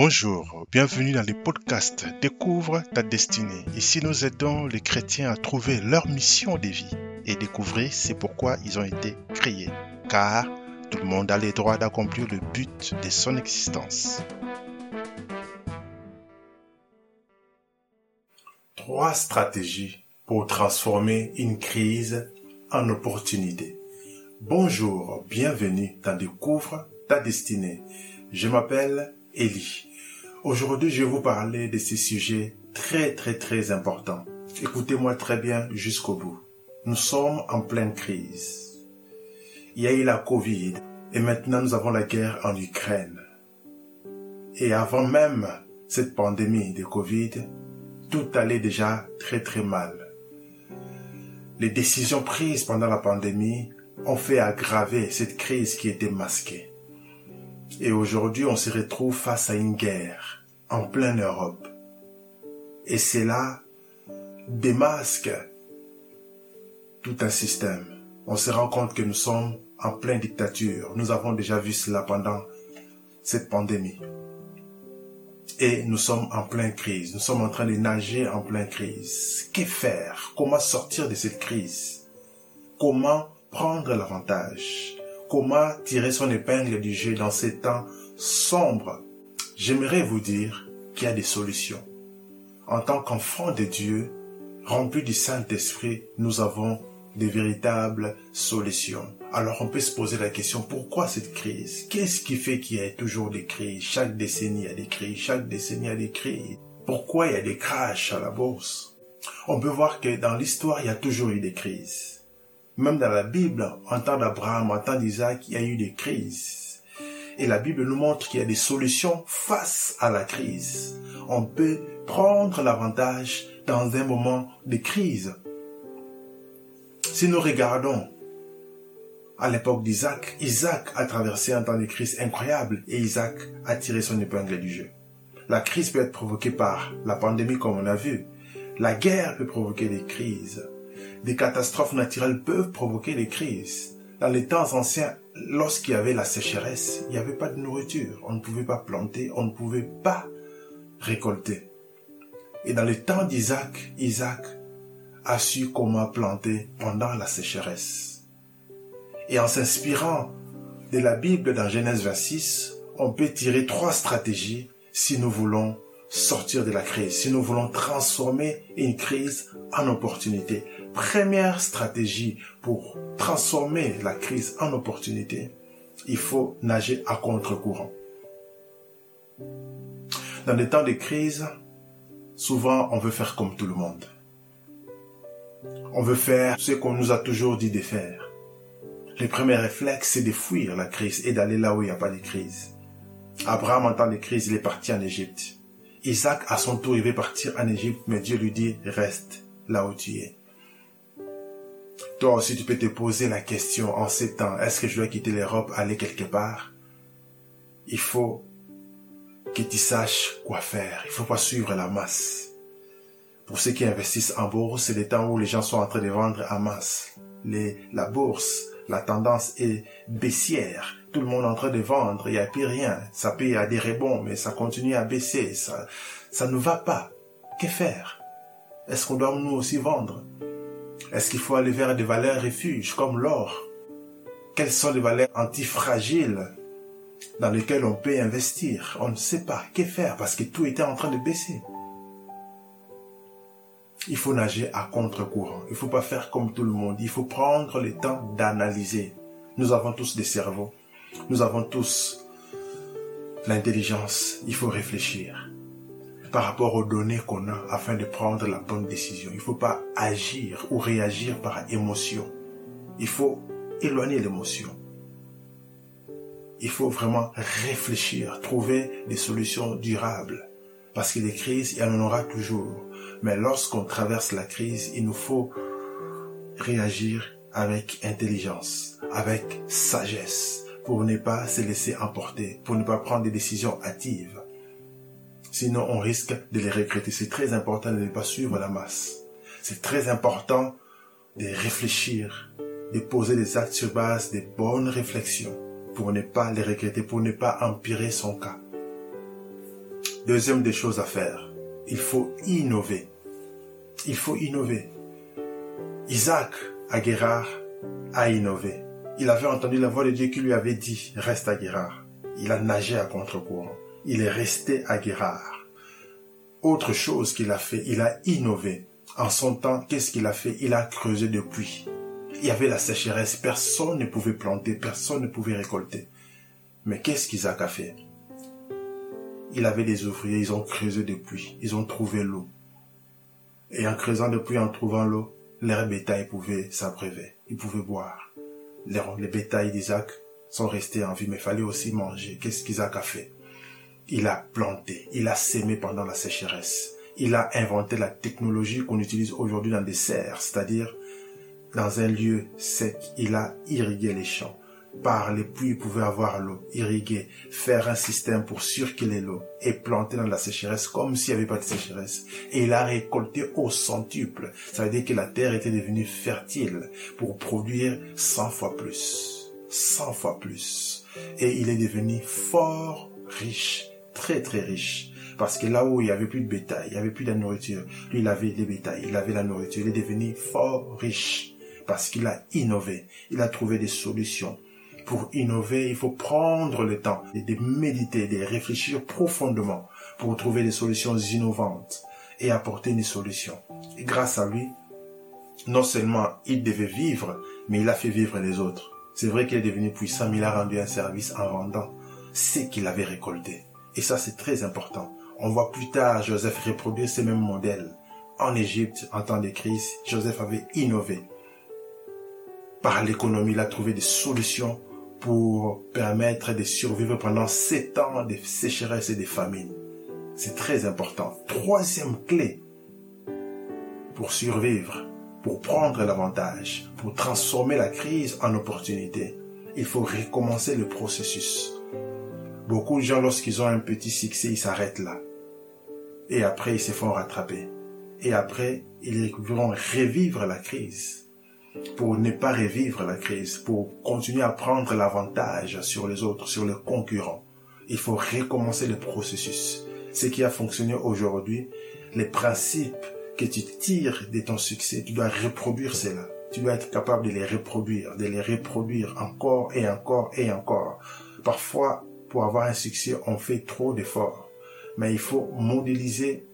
Bonjour, bienvenue dans le podcast Découvre ta destinée. Ici, nous aidons les chrétiens à trouver leur mission de vie et découvrir c'est pourquoi ils ont été créés. Car tout le monde a le droit d'accomplir le but de son existence. Trois stratégies pour transformer une crise en opportunité. Bonjour, bienvenue dans Découvre ta destinée. Je m'appelle Elie. Aujourd'hui, je vais vous parler de ces sujets très très très importants. Écoutez-moi très bien jusqu'au bout. Nous sommes en pleine crise. Il y a eu la Covid et maintenant nous avons la guerre en Ukraine. Et avant même cette pandémie de Covid, tout allait déjà très très mal. Les décisions prises pendant la pandémie ont fait aggraver cette crise qui était masquée. Et aujourd'hui, on se retrouve face à une guerre en pleine Europe. Et cela démasque tout un système. On se rend compte que nous sommes en pleine dictature. Nous avons déjà vu cela pendant cette pandémie. Et nous sommes en pleine crise. Nous sommes en train de nager en pleine crise. Que faire? Comment sortir de cette crise? Comment prendre l'avantage? Comment tirer son épingle du jeu dans ces temps sombres? J'aimerais vous dire qu'il y a des solutions. En tant qu'enfants de Dieu, remplis du Saint-Esprit, nous avons des véritables solutions. Alors on peut se poser la question, pourquoi cette crise? Qu'est-ce qui fait qu'il y a toujours des crises? Chaque décennie a des crises, chaque décennie a des crises. Pourquoi il y a des crashs à la bourse? On peut voir que dans l'histoire, il y a toujours eu des crises. Même dans la Bible, en temps d'Abraham, en temps d'Isaac, il y a eu des crises. Et la Bible nous montre qu'il y a des solutions face à la crise. On peut prendre l'avantage dans un moment de crise. Si nous regardons à l'époque d'Isaac, Isaac a traversé un temps de crise incroyable et Isaac a tiré son épingle du jeu. La crise peut être provoquée par la pandémie comme on a vu. La guerre peut provoquer des crises. Des catastrophes naturelles peuvent provoquer des crises. Dans les temps anciens, lorsqu'il y avait la sécheresse, il n'y avait pas de nourriture. On ne pouvait pas planter, on ne pouvait pas récolter. Et dans les temps d'Isaac, Isaac a su comment planter pendant la sécheresse. Et en s'inspirant de la Bible dans Genèse 26, on peut tirer trois stratégies si nous voulons sortir de la crise, si nous voulons transformer une crise en opportunité. Première stratégie pour transformer la crise en opportunité, il faut nager à contre-courant. Dans des temps de crise, souvent on veut faire comme tout le monde. On veut faire ce qu'on nous a toujours dit de faire. Le premier réflexe, c'est de fuir la crise et d'aller là où il n'y a pas de crise. Abraham, en temps de crise, il est parti en Égypte. Isaac, à son tour, il veut partir en Égypte, mais Dieu lui dit, reste là où tu es. Toi aussi, tu peux te poser la question en ces temps, est-ce que je dois quitter l'Europe, aller quelque part? Il faut que tu saches quoi faire. Il faut pas suivre la masse. Pour ceux qui investissent en bourse, c'est le temps où les gens sont en train de vendre en masse. La bourse, la tendance est baissière tout le monde est en train de vendre, il n'y a plus rien. Ça paye à des rebonds, mais ça continue à baisser. Ça, ça ne va pas. Que faire? Est-ce qu'on doit nous aussi vendre? Est-ce qu'il faut aller vers des valeurs refuges comme l'or? Quelles sont les valeurs antifragiles dans lesquelles on peut investir? On ne sait pas. Que faire Parce que tout était en train de baisser. Il faut nager à contre-courant. Il ne faut pas faire comme tout le monde. Il faut prendre le temps d'analyser. Nous avons tous des cerveaux. Nous avons tous l'intelligence. Il faut réfléchir par rapport aux données qu'on a afin de prendre la bonne décision. Il ne faut pas agir ou réagir par émotion. Il faut éloigner l'émotion. Il faut vraiment réfléchir, trouver des solutions durables. Parce que les crises, il y en aura toujours. Mais lorsqu'on traverse la crise, il nous faut réagir avec intelligence, avec sagesse, pour ne pas se laisser emporter, pour ne pas prendre des décisions hâtives. Sinon, on risque de les regretter. C'est très important de ne pas suivre la masse. C'est très important de réfléchir, de poser des actes sur base de bonnes réflexions pour ne pas les regretter, pour ne pas empirer son cas. Deuxième des choses à faire, il faut innover. Il faut innover. Isaac, à Guérard, a innové. Il avait entendu la voix de Dieu qui lui avait dit, reste à Guérard. Il a nagé à contre-courant. Il est resté à Guérard. Autre chose qu'il a fait, il a innové. En son temps, qu'est-ce qu'il a fait? Il a creusé des puits. Il y avait la sécheresse, personne ne pouvait planter, personne ne pouvait récolter. Mais qu'est-ce qu'Isaac a fait? Il avait des ouvriers, ils ont creusé des puits, ils ont trouvé l'eau. Et en creusant des puits, en trouvant l'eau, leurs bétail pouvaient s'abreuver, ils pouvaient boire. Les, les bétails d'Isaac sont restés en vie, mais il fallait aussi manger. Qu'est-ce qu'Isaac a fait? Il a planté, il a sémé pendant la sécheresse. Il a inventé la technologie qu'on utilise aujourd'hui dans des serres, c'est-à-dire dans un lieu sec, il a irrigué les champs par les pluies, il pouvait avoir l'eau, irriguer, faire un système pour circuler l'eau et planter dans la sécheresse comme s'il n'y avait pas de sécheresse. Et il a récolté au centuple. Ça veut dire que la terre était devenue fertile pour produire 100 fois plus. 100 fois plus. Et il est devenu fort riche, très très riche. Parce que là où il n'y avait plus de bétail, il n'y avait plus de nourriture, lui il avait les bétails, il avait la nourriture, il est devenu fort riche parce qu'il a innové, il a trouvé des solutions pour innover, il faut prendre le temps de méditer, de réfléchir profondément pour trouver des solutions innovantes et apporter des solutions. Grâce à lui, non seulement il devait vivre, mais il a fait vivre les autres. C'est vrai qu'il est devenu puissant, mais il a rendu un service en vendant ce qu'il avait récolté. Et ça, c'est très important. On voit plus tard Joseph reproduire ces mêmes modèles. En Égypte, en temps de crise, Joseph avait innové. Par l'économie, il a trouvé des solutions pour permettre de survivre pendant sept ans de sécheresse et de famine. C'est très important. Troisième clé pour survivre, pour prendre l'avantage, pour transformer la crise en opportunité, il faut recommencer le processus. Beaucoup de gens, lorsqu'ils ont un petit succès, ils s'arrêtent là. Et après, ils se font rattraper. Et après, ils vont revivre la crise pour ne pas revivre la crise, pour continuer à prendre l'avantage sur les autres, sur les concurrents. Il faut recommencer le processus. Ce qui a fonctionné aujourd'hui, les principes que tu tires de ton succès, tu dois reproduire cela. Tu dois être capable de les reproduire, de les reproduire encore et encore et encore. Parfois, pour avoir un succès, on fait trop d'efforts. Mais il faut modéliser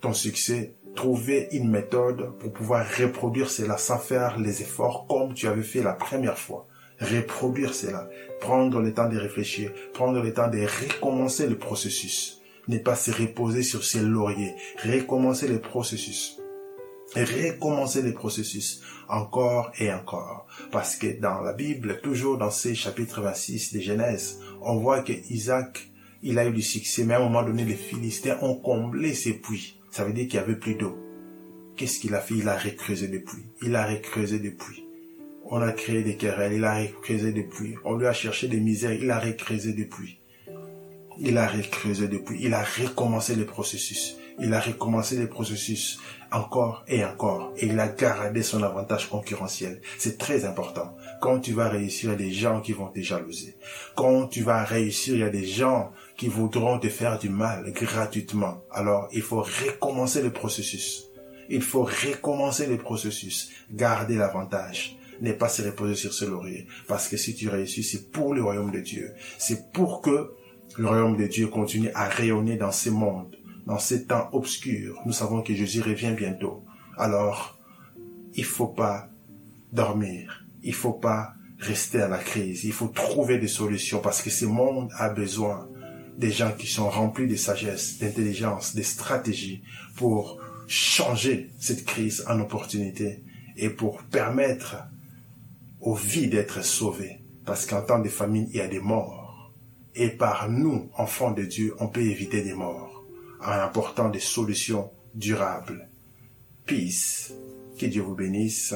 ton succès trouver une méthode pour pouvoir reproduire cela sans faire les efforts comme tu avais fait la première fois. Reproduire cela, prendre le temps de réfléchir, prendre le temps de recommencer le processus. Ne pas se reposer sur ses lauriers, recommencer le processus. Recommencer le processus encore et encore. Parce que dans la Bible, toujours dans ces chapitres 26 de Genèse, on voit que Isaac, il a eu du succès, mais à un moment donné, les Philistins ont comblé ses puits ça veut dire qu'il n'y avait plus d'eau. Qu'est-ce qu'il a fait? Il a recreusé des puits. Il a recreusé des puits. On a créé des querelles, il a recreusé des puits. On lui a cherché des misères, il a recreusé des puits. Il a recreusé des puits. Il a recommencé le processus. Il a recommencé le processus encore et encore. Et il a gardé son avantage concurrentiel. C'est très important. Quand tu vas réussir, il y a des gens qui vont te jalouser. Quand tu vas réussir, il y a des gens qui voudront te faire du mal gratuitement. Alors, il faut recommencer le processus. Il faut recommencer le processus. Garder l'avantage. Ne pas se reposer sur ce laurier. Parce que si tu réussis, c'est pour le royaume de Dieu. C'est pour que le royaume de Dieu continue à rayonner dans ce monde, dans ces temps obscurs. Nous savons que Jésus revient bientôt. Alors, il faut pas dormir. Il faut pas rester à la crise. Il faut trouver des solutions parce que ce monde a besoin des gens qui sont remplis de sagesse, d'intelligence, de stratégie pour changer cette crise en opportunité et pour permettre aux vies d'être sauvées. Parce qu'en temps de famine, il y a des morts. Et par nous, enfants de Dieu, on peut éviter des morts en apportant des solutions durables. Peace. Que Dieu vous bénisse.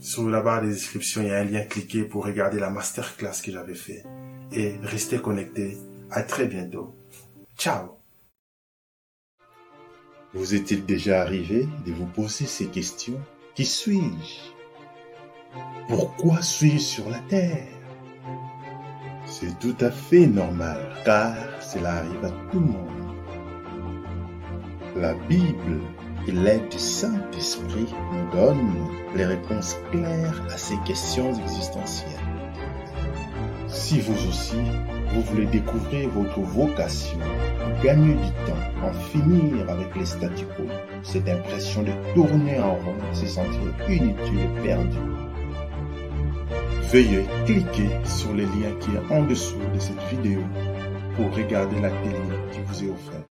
Sur la barre des descriptions, il y a un lien cliqué pour regarder la masterclass que j'avais fait. Et restez connectés à très bientôt. Ciao. Vous est-il déjà arrivé de vous poser ces questions? Qui suis-je? Pourquoi suis-je sur la terre? C'est tout à fait normal, car cela arrive à tout le monde. La Bible et l'aide du Saint-Esprit nous donnent les réponses claires à ces questions existentielles. Si vous aussi, vous voulez découvrir votre vocation, gagner du temps, en finir avec les statu quo, cette impression de tourner en rond, se sentir inutile et perdu, veuillez cliquer sur le lien qui est en dessous de cette vidéo pour regarder la télé qui vous est offerte.